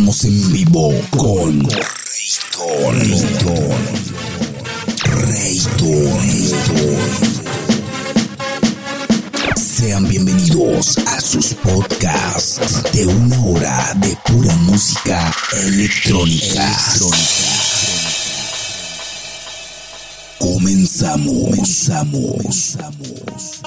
estamos en vivo con Rayton, Rayton, Sean bienvenidos a sus podcasts de una hora de pura música electrónica. Comenzamos, comenzamos.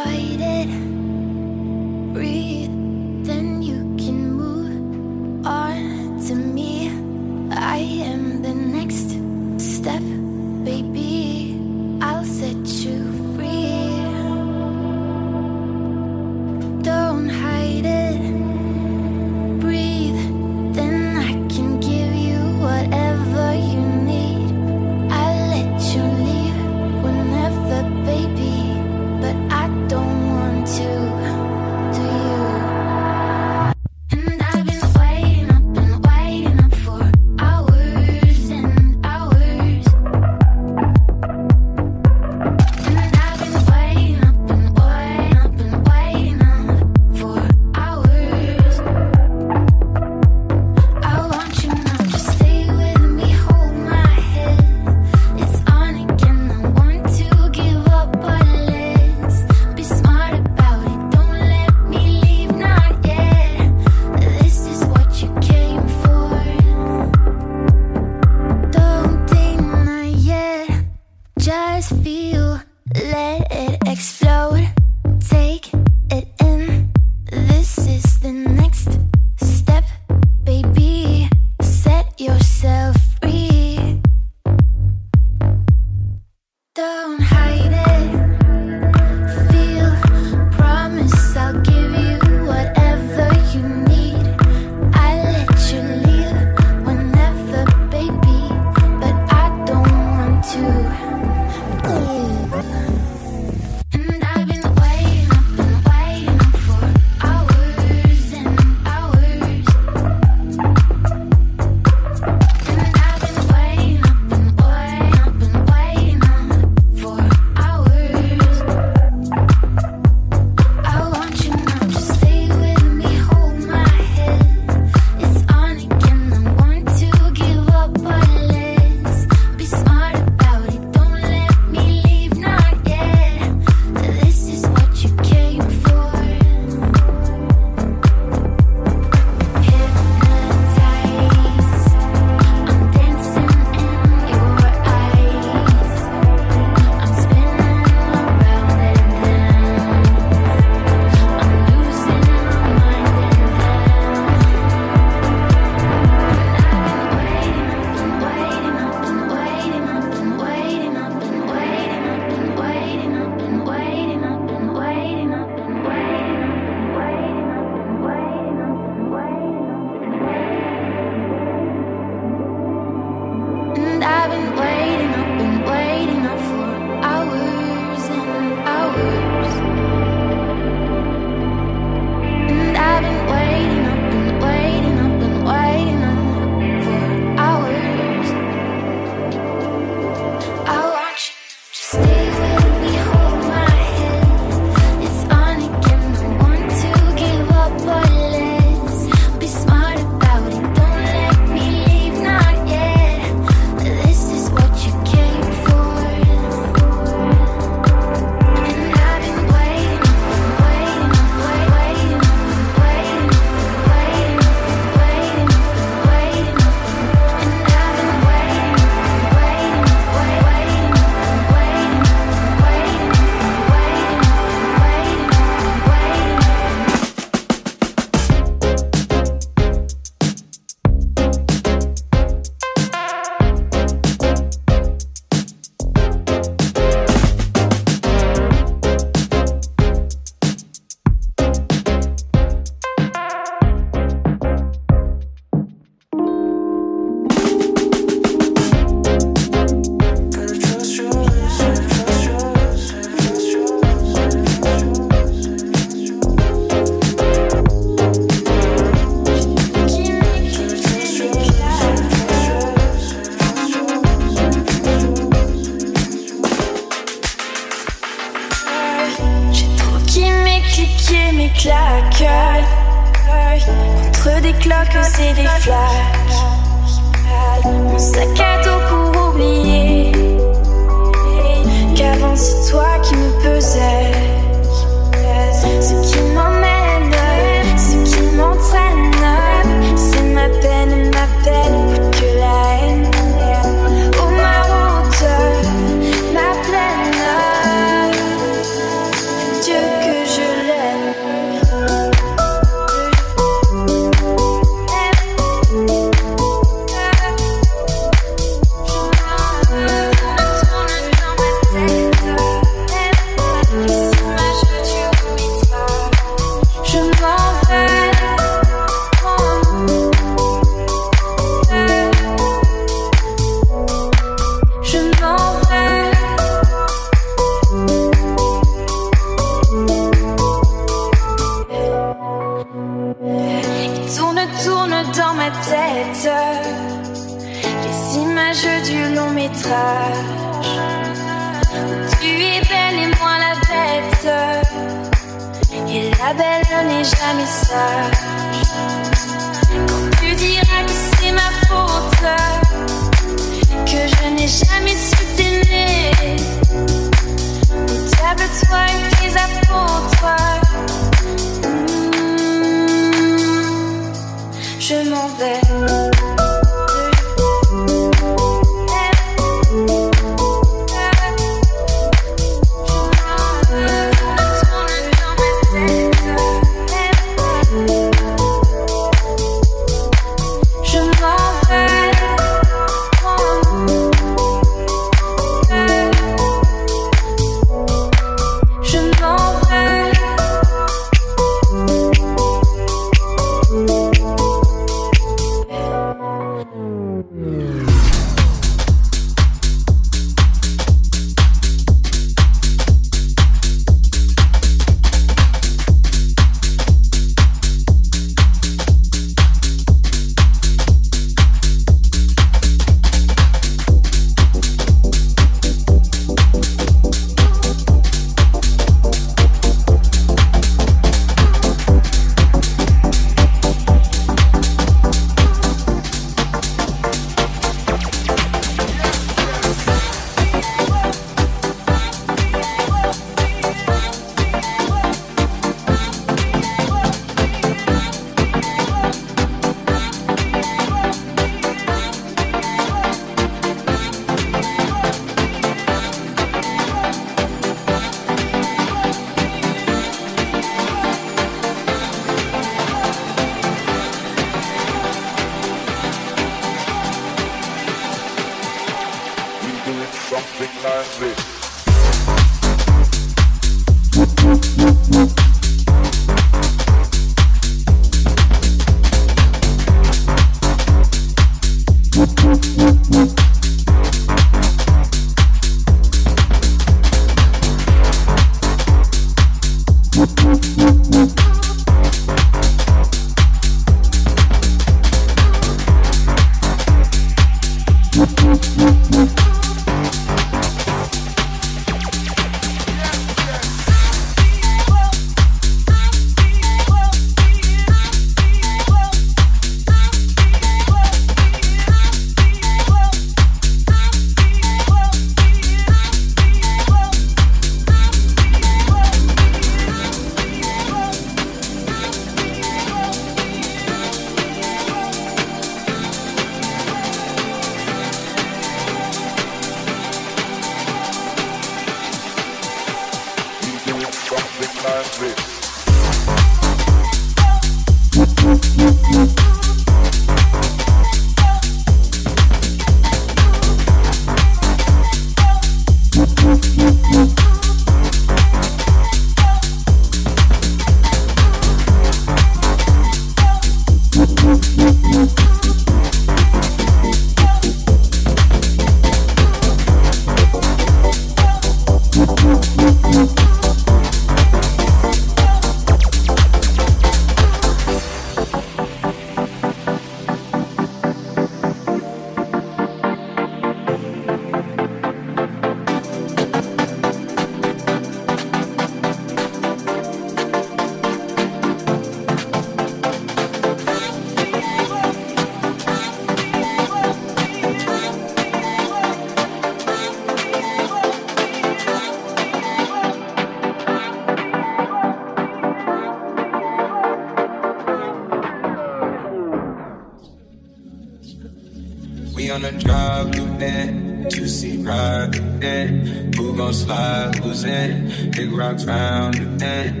Rocks round the bend.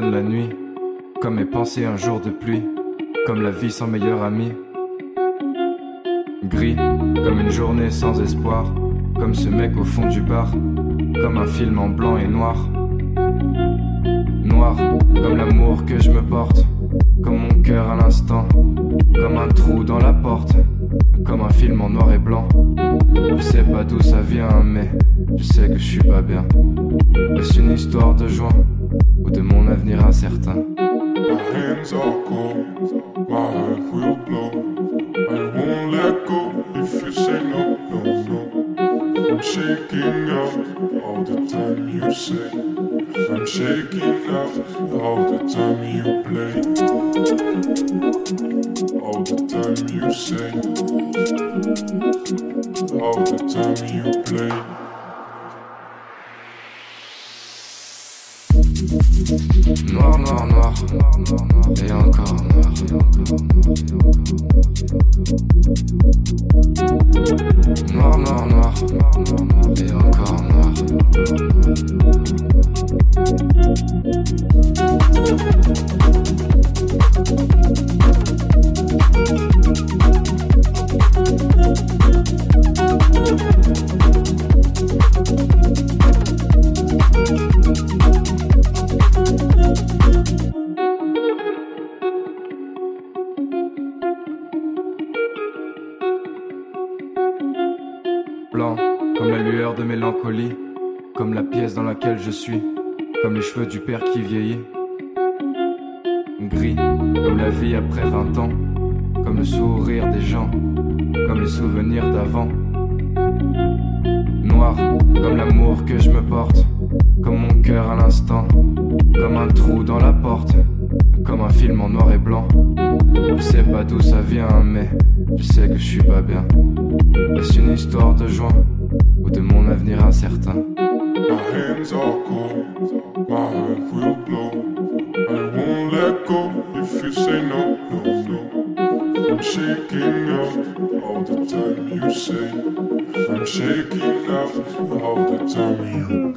La nuit, comme mes pensées un jour de pluie, comme la vie sans meilleur ami. Gris, comme une journée sans espoir, comme ce mec au fond du bar, comme un film en blanc et noir. Noir, comme l'amour que je me porte, comme mon cœur à l'instant, comme un trou dans la porte, comme un film en noir et blanc. Je sais pas d'où ça vient, mais je sais que je suis pas bien. Est-ce une histoire de joie ou de mon avenir incertain? My hands are cold, my heart will blow. I won't let go if you say no, no, no. I'm shaking out all the time you say. I'm shaking out all the time you play. All the time you say. All the time you play. Noir, noir, noir, et encore noir, noir, noir, noir, et encore noir. Blanc, comme la lueur de mélancolie, comme la pièce dans laquelle je suis, comme les cheveux du père qui vieillit. Gris, comme la vie après 20 ans, comme le sourire des gens, comme les souvenirs d'avant. Noir, comme l'amour que je me porte, comme mon cœur à l'instant, comme un trou dans la porte, comme un film en noir et blanc. Je sais pas d'où ça vient, mais je sais que je suis pas bien. Est-ce une histoire de joie ou de mon avenir incertain? My hands are cold, my heart will blow. I won't let go if you say no, no, no. I'm shaking all the time you say. I'm shaking all the time you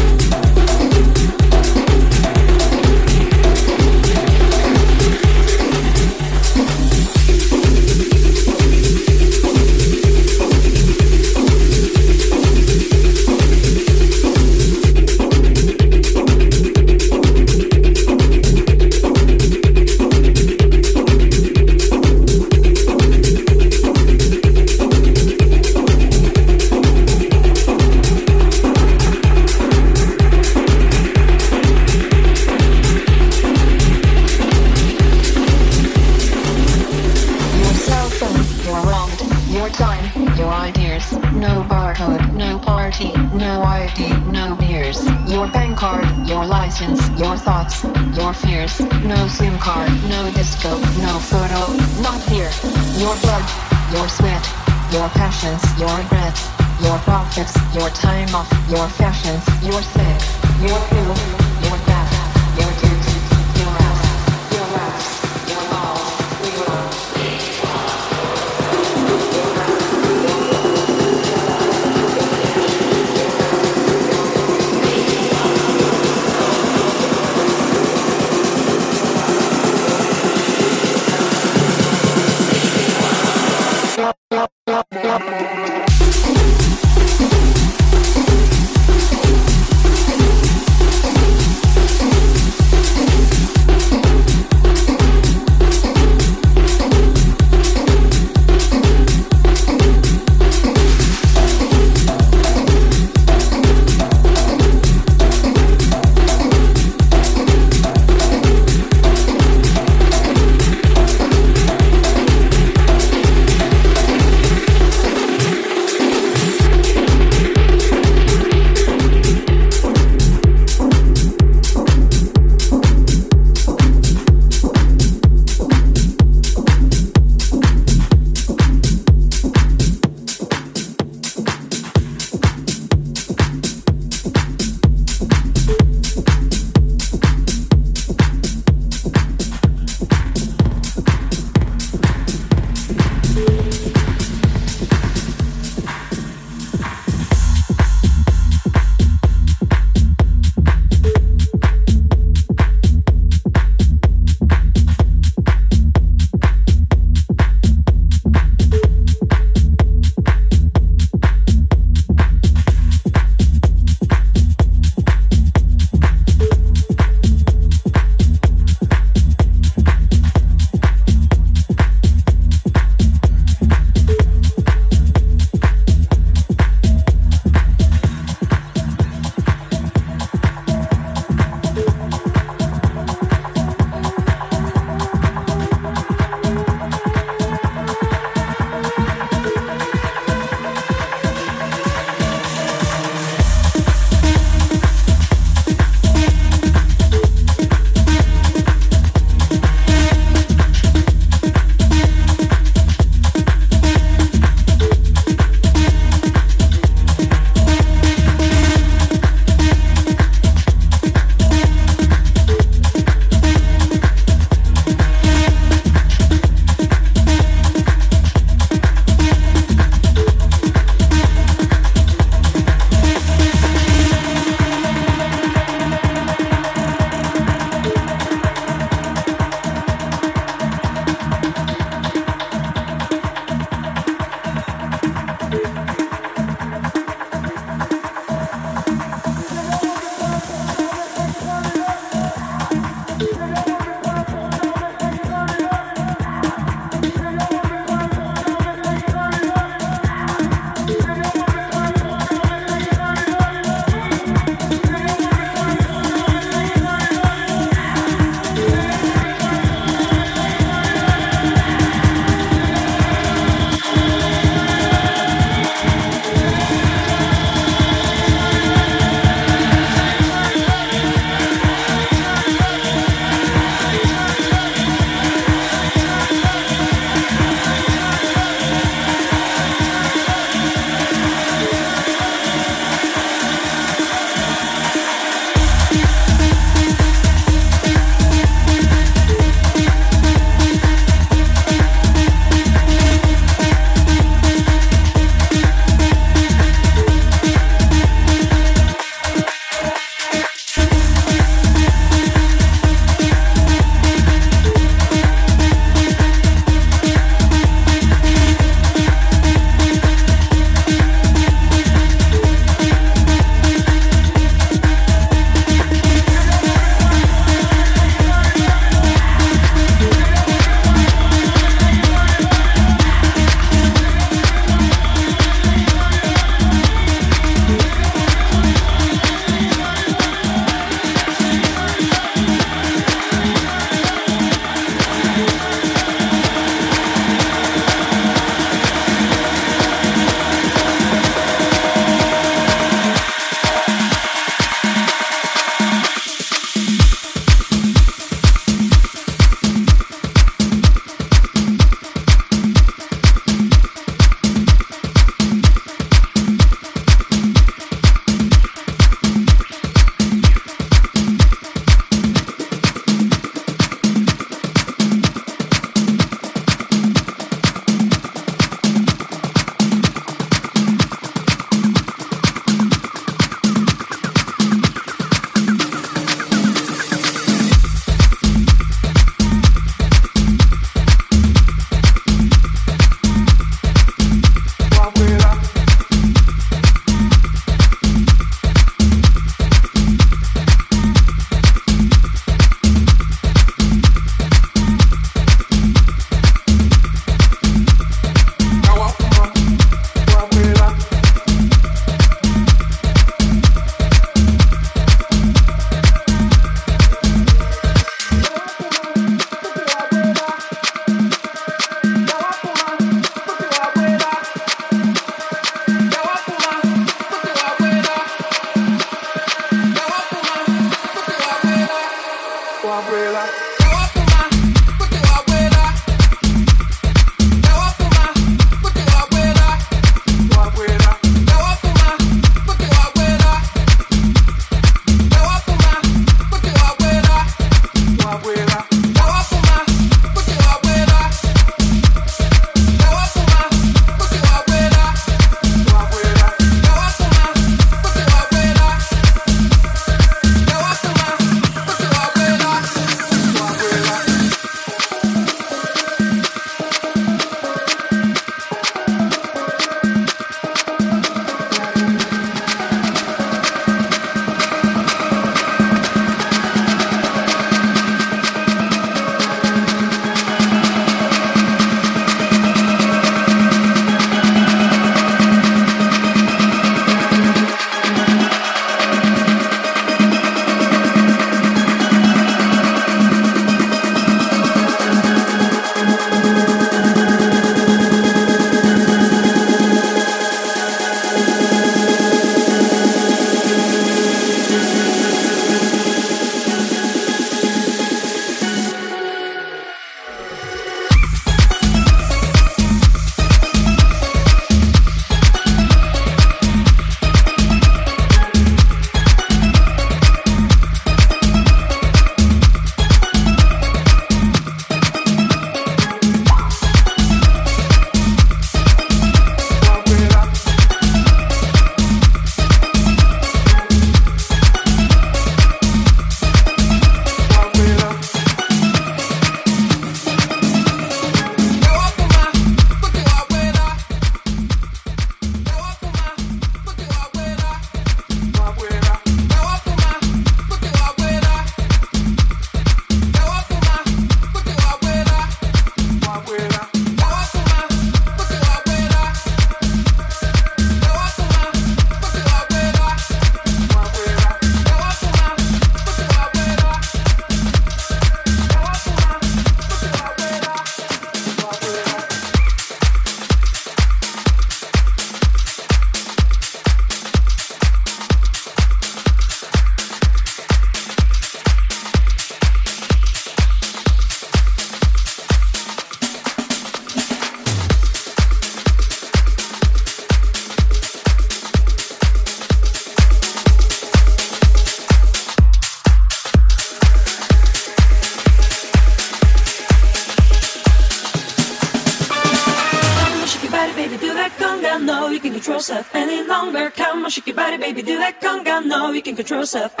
intrusive.